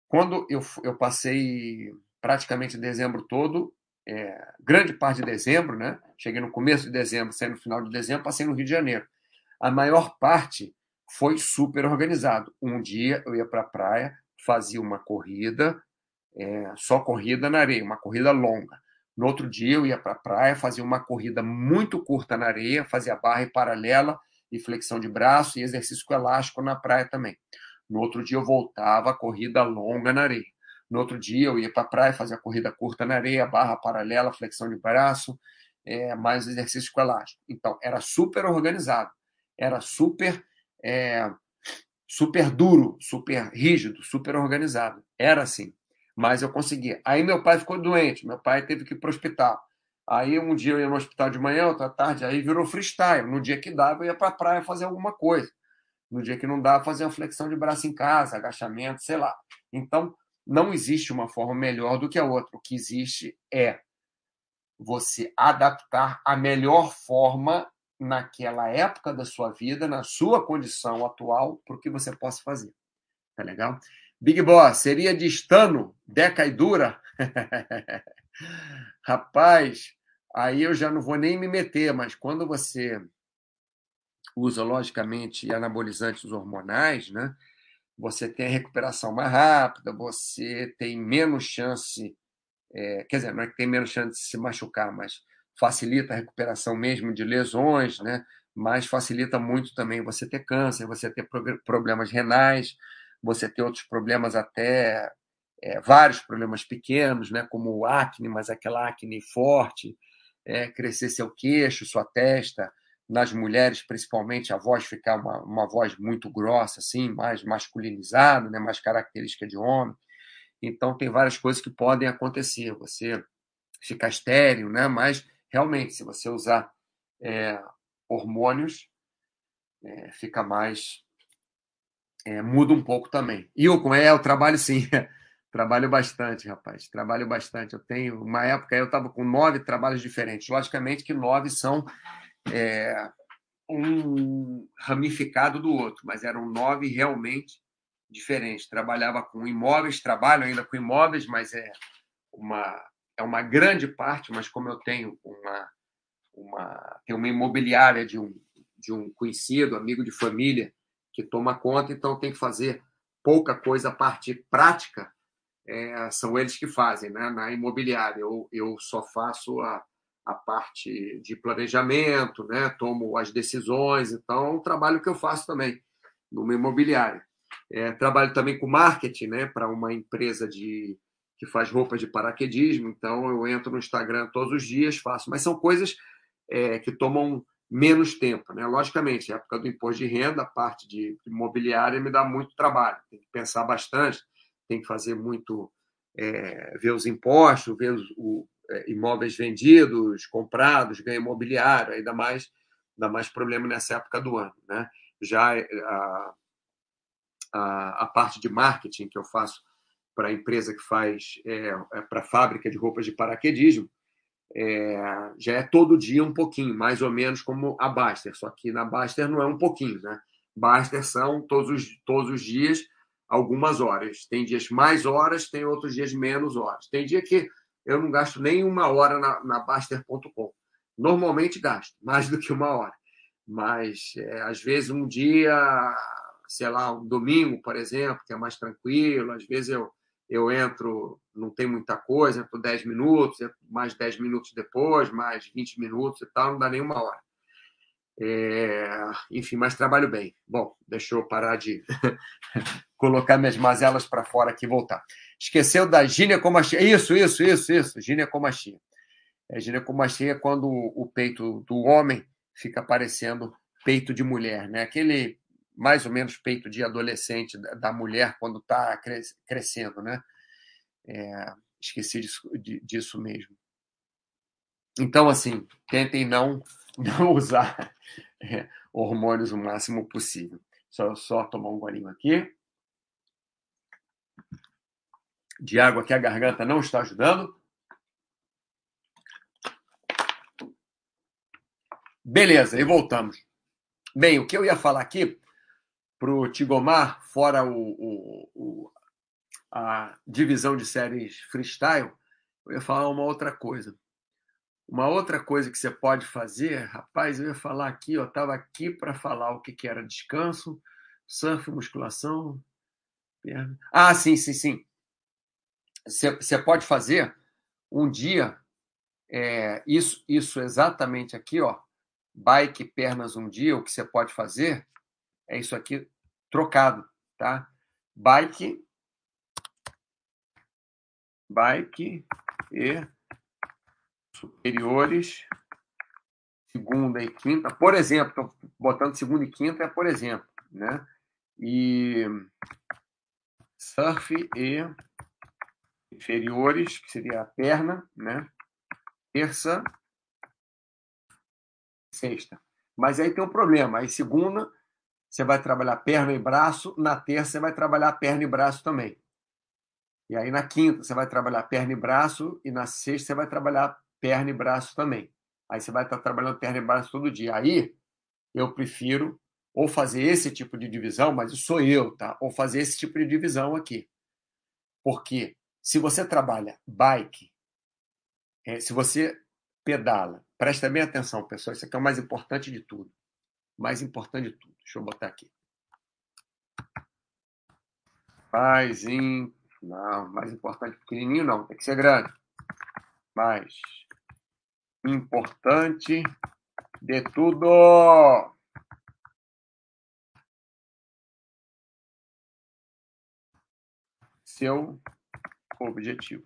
Quando eu, eu passei praticamente dezembro todo, é, grande parte de dezembro, né? Cheguei no começo de dezembro, saí no final de dezembro, passei no Rio de Janeiro. A maior parte foi super organizado. Um dia eu ia para a praia, fazia uma corrida, é, só corrida na areia, uma corrida longa. No outro dia eu ia para a praia, fazia uma corrida muito curta na areia, fazia barra e paralela e flexão de braço e exercício com elástico na praia também. No outro dia eu voltava a corrida longa na areia. No outro dia eu ia para a praia, fazia corrida curta na areia, barra paralela, flexão de braço, é, mais exercício com elástico. Então, era super organizado, era super, é, super duro, super rígido, super organizado. Era assim, mas eu conseguia. Aí meu pai ficou doente, meu pai teve que ir para o hospital. Aí um dia eu ia no hospital de manhã, outra tarde, aí virou freestyle. No dia que dava, eu ia para a praia fazer alguma coisa. No dia que não dava, fazer uma flexão de braço em casa, agachamento, sei lá. Então, não existe uma forma melhor do que a outra. O que existe é você adaptar a melhor forma naquela época da sua vida, na sua condição atual, para o que você possa fazer. Tá legal? Big Boss, seria de estano, deca e dura? Rapaz, aí eu já não vou nem me meter, mas quando você usa, logicamente, anabolizantes hormonais, né? Você tem a recuperação mais rápida, você tem menos chance, é, quer dizer, não é que tem menos chance de se machucar, mas facilita a recuperação mesmo de lesões, né? Mas facilita muito também você ter câncer, você ter problemas renais, você ter outros problemas até é, vários problemas pequenos, né, como o acne, mas aquela acne forte, é, crescer seu queixo, sua testa, nas mulheres, principalmente, a voz ficar uma, uma voz muito grossa, assim, mais masculinizada, né, mais característica de homem. Então, tem várias coisas que podem acontecer. Você ficar estéreo, né? mas realmente, se você usar é, hormônios, é, fica mais. É, muda um pouco também. E o é, eu trabalho sim. Trabalho bastante, rapaz. Trabalho bastante. Eu tenho. Uma época eu estava com nove trabalhos diferentes. Logicamente que nove são é, um ramificado do outro, mas eram nove realmente diferentes. Trabalhava com imóveis, trabalho ainda com imóveis, mas é uma, é uma grande parte. Mas como eu tenho uma, uma, tenho uma imobiliária de um, de um conhecido, amigo de família, que toma conta, então tem que fazer pouca coisa a parte prática é, são eles que fazem, né? Na imobiliária eu, eu só faço a, a parte de planejamento, né? Tomo as decisões, então é um trabalho que eu faço também numa imobiliária. É, trabalho também com marketing, né? Para uma empresa de que faz roupas de paraquedismo, então eu entro no Instagram todos os dias, faço, mas são coisas é, que tomam menos tempo, né? Logicamente, a época do imposto de renda, a parte de imobiliária me dá muito trabalho, tem que pensar bastante tem que fazer muito, é, ver os impostos, ver os o, é, imóveis vendidos, comprados, ganho imobiliário, ainda mais, dá mais problema nessa época do ano. Né? Já é, a, a, a parte de marketing que eu faço para a empresa que faz, é, é para a fábrica de roupas de paraquedismo, é, já é todo dia um pouquinho, mais ou menos como a Baster, só que na Baster não é um pouquinho, né? Baster são todos os, todos os dias algumas horas. Tem dias mais horas, tem outros dias menos horas. Tem dia que eu não gasto nem uma hora na, na Baster.com. Normalmente gasto mais do que uma hora. Mas, é, às vezes, um dia, sei lá, um domingo, por exemplo, que é mais tranquilo, às vezes eu, eu entro, não tem muita coisa, entro 10 minutos, mais 10 minutos depois, mais 20 minutos e tal, não dá nem uma hora. É, enfim, mas trabalho bem. Bom, deixa eu parar de colocar minhas mazelas para fora aqui e voltar. Esqueceu da ginecomastia. Isso, isso, isso, isso. Ginecomastia. É, ginecomastia é quando o peito do homem fica parecendo peito de mulher, né? Aquele mais ou menos peito de adolescente da mulher quando está crescendo, né? É, esqueci disso, mesmo. Então, assim, tentem não não usar é, hormônios o máximo possível. Só, só tomar um golinho aqui. De água que a garganta não está ajudando. Beleza, e voltamos. Bem, o que eu ia falar aqui para o Tigomar, fora o, o, o, a divisão de séries freestyle, eu ia falar uma outra coisa. Uma outra coisa que você pode fazer, rapaz, eu ia falar aqui, eu estava aqui para falar o que, que era descanso, surf, musculação. Perna. Ah, sim, sim, sim. Você, pode fazer um dia, é, isso, isso exatamente aqui, ó, bike pernas um dia, o que você pode fazer é isso aqui trocado, tá? bike, bike e superiores, segunda e quinta, por exemplo, estou botando segunda e quinta é por exemplo, né? E surf e inferiores, que seria a perna, né? Terça, sexta. Mas aí tem um problema. Aí segunda você vai trabalhar perna e braço, na terça você vai trabalhar perna e braço também. E aí na quinta você vai trabalhar perna e braço e na sexta você vai trabalhar perna e braço também. Aí você vai estar trabalhando perna e braço todo dia. Aí eu prefiro ou fazer esse tipo de divisão, mas sou eu, tá? Ou fazer esse tipo de divisão aqui. Porque se você trabalha bike, é, se você pedala, presta bem atenção, pessoal, isso aqui é o mais importante de tudo. Mais importante de tudo. Deixa eu botar aqui. Em. Não, mais importante pequenininho não, tem que ser grande. Mais importante de tudo. Seu objetivo.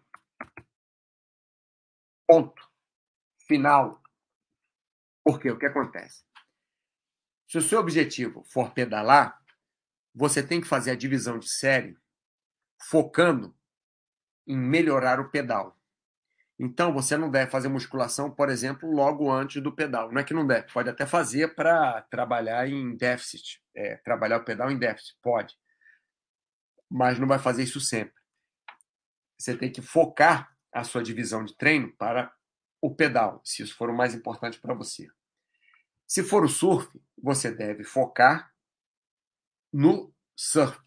Ponto. Final. Por quê? O que acontece? Se o seu objetivo for pedalar, você tem que fazer a divisão de série focando em melhorar o pedal. Então, você não deve fazer musculação, por exemplo, logo antes do pedal. Não é que não deve, pode até fazer para trabalhar em déficit, é, trabalhar o pedal em déficit, pode. Mas não vai fazer isso sempre. Você tem que focar a sua divisão de treino para o pedal, se isso for o mais importante para você. Se for o surf, você deve focar no surf.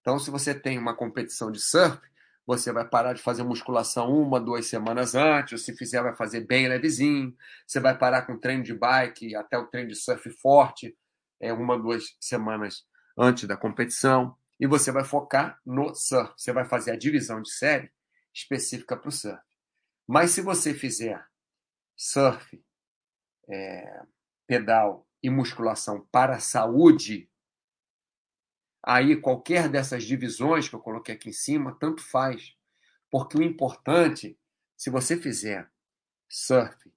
Então, se você tem uma competição de surf, você vai parar de fazer musculação uma, duas semanas antes, se fizer, vai fazer bem levezinho. Você vai parar com treino de bike até o treino de surf forte, é, uma, duas semanas antes da competição. E você vai focar no surf. Você vai fazer a divisão de série específica para o surf. Mas se você fizer surf, é, pedal e musculação para a saúde, aí qualquer dessas divisões que eu coloquei aqui em cima, tanto faz. Porque o importante, se você fizer surf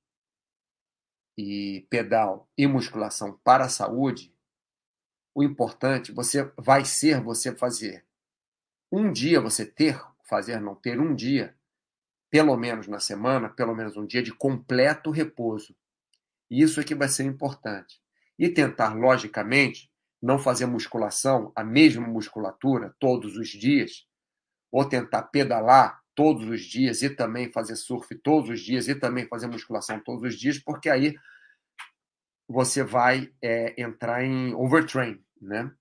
e pedal e musculação para a saúde, o importante você vai ser você fazer um dia você ter, fazer não ter um dia, pelo menos na semana, pelo menos um dia de completo repouso. Isso é que vai ser importante. E tentar, logicamente, não fazer musculação, a mesma musculatura, todos os dias, ou tentar pedalar todos os dias e também fazer surf todos os dias e também fazer musculação todos os dias, porque aí você vai é, entrar em overtrain, né?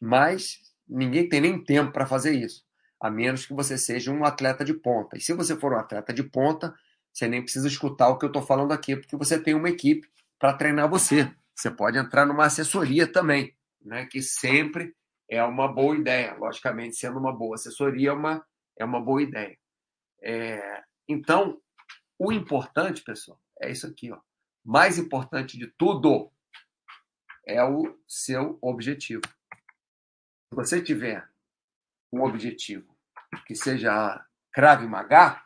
Mas ninguém tem nem tempo para fazer isso, a menos que você seja um atleta de ponta. E se você for um atleta de ponta, você nem precisa escutar o que eu estou falando aqui, porque você tem uma equipe para treinar você. Você pode entrar numa assessoria também, né? que sempre é uma boa ideia. Logicamente, sendo uma boa assessoria, é uma, é uma boa ideia. É, então, o importante, pessoal, é isso aqui. Ó. Mais importante de tudo é o seu objetivo. Se você tiver um objetivo que seja Krav Maga,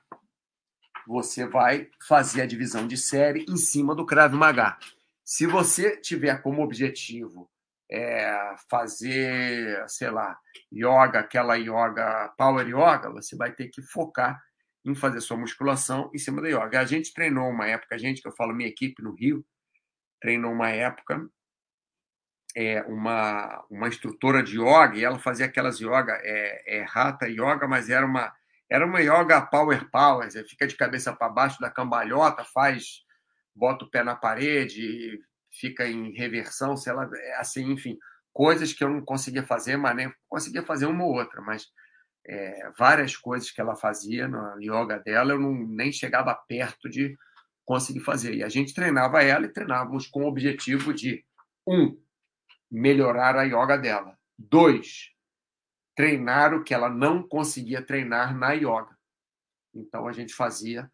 você vai fazer a divisão de série em cima do Krav Maga. Se você tiver como objetivo é, fazer, sei lá, yoga, aquela yoga, power yoga, você vai ter que focar em fazer sua musculação em cima da yoga. A gente treinou uma época, a gente, que eu falo minha equipe no Rio, treinou uma época é, uma, uma instrutora de yoga e ela fazia aquelas yoga, é, é rata yoga, mas era uma era uma yoga power power, você fica de cabeça para baixo da cambalhota, faz, bota o pé na parede, fica em reversão, sei lá, é assim, enfim, coisas que eu não conseguia fazer, mas nem conseguia fazer uma ou outra, mas é, várias coisas que ela fazia na yoga dela, eu não, nem chegava perto de conseguir fazer. E a gente treinava ela e treinávamos com o objetivo de, um, melhorar a yoga dela. Dois, treinar o que ela não conseguia treinar na yoga. Então a gente fazia,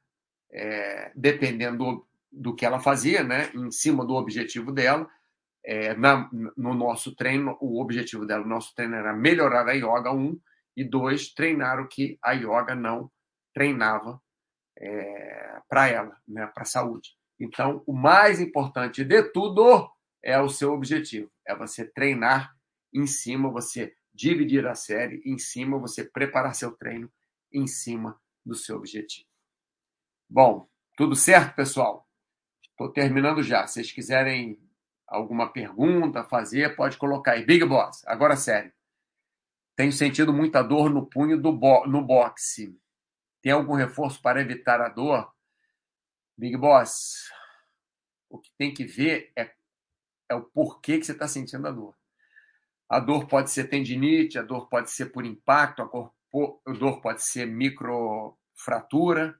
é, dependendo do, que ela fazia, né, em cima do objetivo dela, é, na, no nosso treino, o objetivo dela, o nosso treino era melhorar a yoga, um, e dois, treinar o que a yoga não treinava é, para ela, né, para a saúde. Então, o mais importante de tudo é o seu objetivo, é você treinar em cima, você dividir a série em cima, você preparar seu treino em cima do seu objetivo. Bom, tudo certo, pessoal? Estou terminando já. Se vocês quiserem alguma pergunta fazer, pode colocar aí. Big Boss, agora sério. Tenho sentido muita dor no punho do bo no boxe. Tem algum reforço para evitar a dor? Big Boss, o que tem que ver é, é o porquê que você está sentindo a dor. A dor pode ser tendinite, a dor pode ser por impacto, a, dor pode ser microfratura,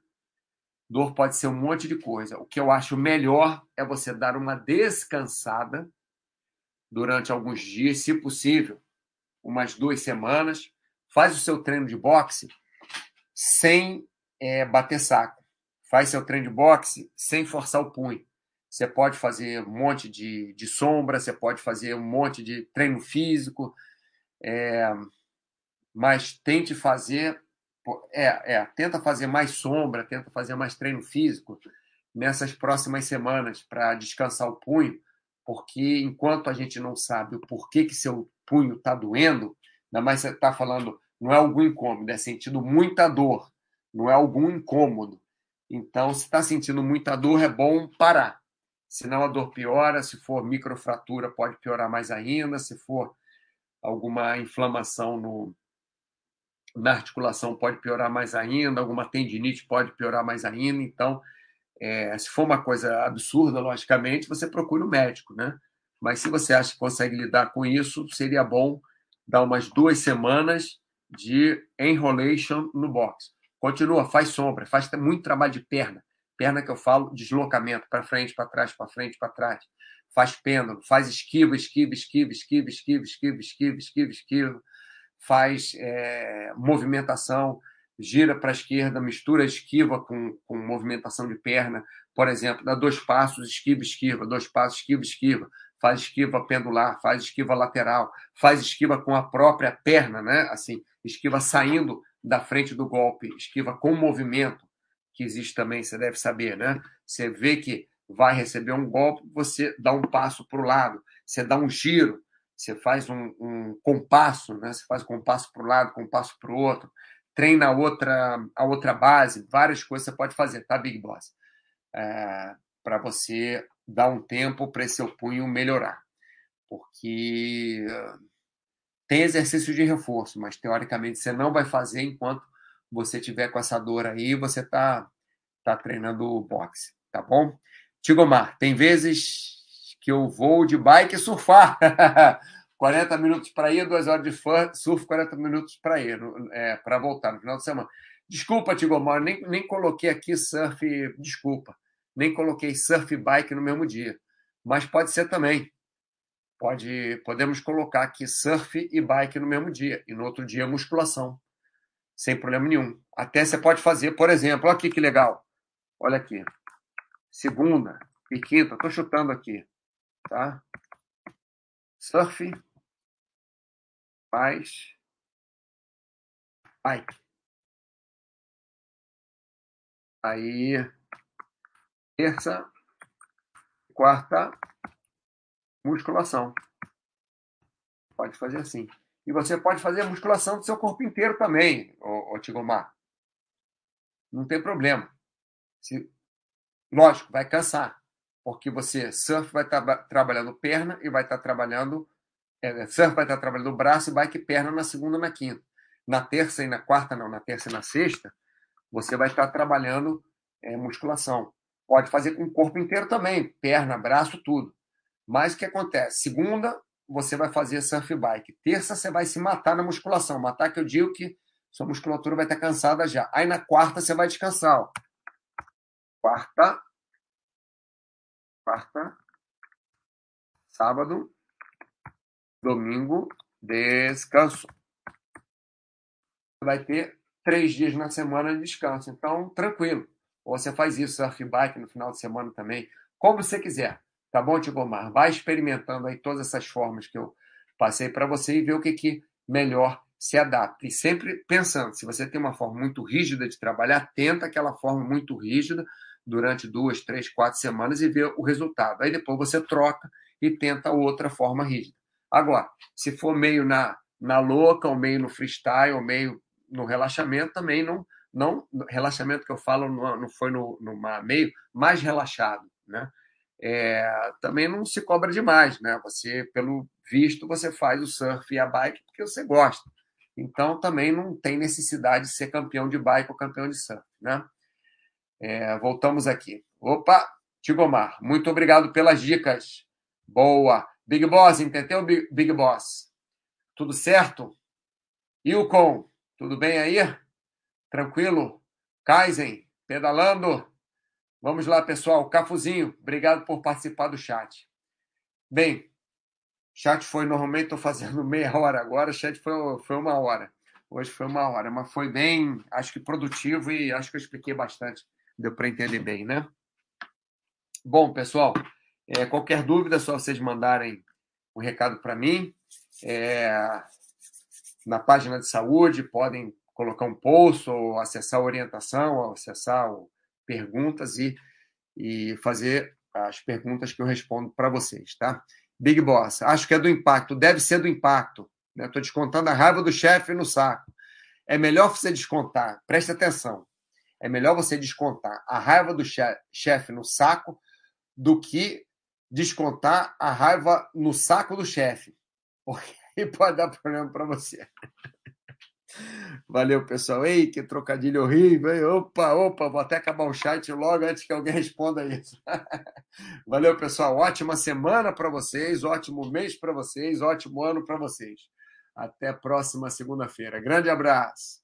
dor pode ser um monte de coisa. O que eu acho melhor é você dar uma descansada durante alguns dias, se possível, umas duas semanas. Faz o seu treino de boxe sem é, bater saco. Faz seu treino de boxe sem forçar o punho. Você pode fazer um monte de, de sombra, você pode fazer um monte de treino físico, é, mas tente fazer, é, é, tenta fazer mais sombra, tenta fazer mais treino físico nessas próximas semanas para descansar o punho, porque enquanto a gente não sabe o porquê que seu punho está doendo, ainda mais você está falando, não é algum incômodo, é sentindo muita dor, não é algum incômodo. Então, se está sentindo muita dor, é bom parar senão a dor piora. Se for microfratura, pode piorar mais ainda. Se for alguma inflamação no, na articulação, pode piorar mais ainda. Alguma tendinite pode piorar mais ainda. Então, é, se for uma coisa absurda, logicamente, você procura o um médico, né? Mas se você acha que consegue lidar com isso, seria bom dar umas duas semanas de enrolation no box. Continua, faz sombra, faz muito trabalho de perna. Perna que eu falo, deslocamento para frente, para trás, para frente, para trás. Faz pêndulo, faz esquiva, esquiva, esquiva, esquiva, esquiva, esquiva, esquiva, esquiva, esquiva. Faz é, movimentação, gira para a esquerda, mistura esquiva com, com movimentação de perna. Por exemplo, dá dois passos, esquiva, esquiva, dois passos, esquiva, esquiva. Faz esquiva pendular, faz esquiva lateral, faz esquiva com a própria perna, né? Assim, esquiva saindo da frente do golpe, esquiva com movimento que existe também, você deve saber, né? Você vê que vai receber um golpe, você dá um passo para o lado, você dá um giro, você faz um, um compasso, né? Você faz um compasso para o lado, compasso para o outro, treina a outra, a outra base, várias coisas você pode fazer, tá, Big Boss? É, para você dar um tempo para esse seu punho melhorar. Porque tem exercício de reforço, mas teoricamente você não vai fazer enquanto você tiver com essa dor aí, você tá, tá treinando boxe, tá bom? Tigomar, tem vezes que eu vou de bike surfar. 40 minutos para ir, 2 horas de surf, 40 minutos para ir, é, para voltar no final de semana. Desculpa, Tigomar, nem, nem coloquei aqui surf, desculpa, nem coloquei surf bike no mesmo dia. Mas pode ser também. Pode, podemos colocar aqui surf e bike no mesmo dia, e no outro dia musculação sem problema nenhum. Até você pode fazer, por exemplo, olha aqui que legal. Olha aqui. Segunda e quinta, estou chutando aqui, tá? Surf mais bike. Aí, terça, quarta, musculação. Pode fazer assim. E você pode fazer a musculação do seu corpo inteiro também, ô Tigomar. Não tem problema. Se, lógico, vai cansar. Porque você, surf, vai estar tá trabalhando perna e vai estar tá trabalhando. É, surf vai estar tá trabalhando braço e bike perna na segunda e na quinta. Na terça e na quarta, não, na terça e na sexta, você vai estar trabalhando é, musculação. Pode fazer com o corpo inteiro também, perna, braço, tudo. Mas o que acontece? Segunda, você vai fazer surf bike. Terça você vai se matar na musculação. Matar que eu digo que sua musculatura vai estar cansada já. Aí na quarta você vai descansar. Ó. Quarta. Quarta. Sábado. Domingo. Descanso. Vai ter três dias na semana de descanso. Então, tranquilo. Ou você faz isso, surf bike no final de semana também. Como você quiser. Tá bom, Tigomar? Vai experimentando aí todas essas formas que eu passei para você e ver o que, que melhor se adapta. E sempre pensando, se você tem uma forma muito rígida de trabalhar, tenta aquela forma muito rígida durante duas, três, quatro semanas e vê o resultado. Aí depois você troca e tenta outra forma rígida. Agora, se for meio na, na louca, ou meio no freestyle, ou meio no relaxamento, também não. não relaxamento que eu falo não, não foi no, no meio mais relaxado, né? É, também não se cobra demais, né? Você, pelo visto, você faz o surf e a bike porque você gosta. Então, também não tem necessidade de ser campeão de bike ou campeão de surf, né? É, voltamos aqui. Opa, Tigomar, muito obrigado pelas dicas. Boa. Big Boss, entendeu, Big Boss? Tudo certo? Ilcon, tudo bem aí? Tranquilo? Kaizen, pedalando? Vamos lá, pessoal. Cafuzinho, obrigado por participar do chat. Bem, chat foi, normalmente estou fazendo meia hora agora, chat foi, foi uma hora. Hoje foi uma hora, mas foi bem, acho que produtivo e acho que eu expliquei bastante. Deu para entender bem, né? Bom, pessoal, é, qualquer dúvida, é só vocês mandarem um recado para mim. É, na página de saúde, podem colocar um post ou acessar a orientação, ou acessar o, perguntas e, e fazer as perguntas que eu respondo para vocês, tá? Big Boss, acho que é do impacto, deve ser do impacto. Estou né? descontando a raiva do chefe no saco. É melhor você descontar, preste atenção, é melhor você descontar a raiva do chefe no saco do que descontar a raiva no saco do chefe, porque aí pode dar problema para você. Valeu, pessoal. Ei, que trocadilho horrível. Ei, opa, opa, vou até acabar o chat logo antes que alguém responda isso. Valeu, pessoal. Ótima semana para vocês, ótimo mês para vocês, ótimo ano para vocês. Até próxima segunda-feira. Grande abraço.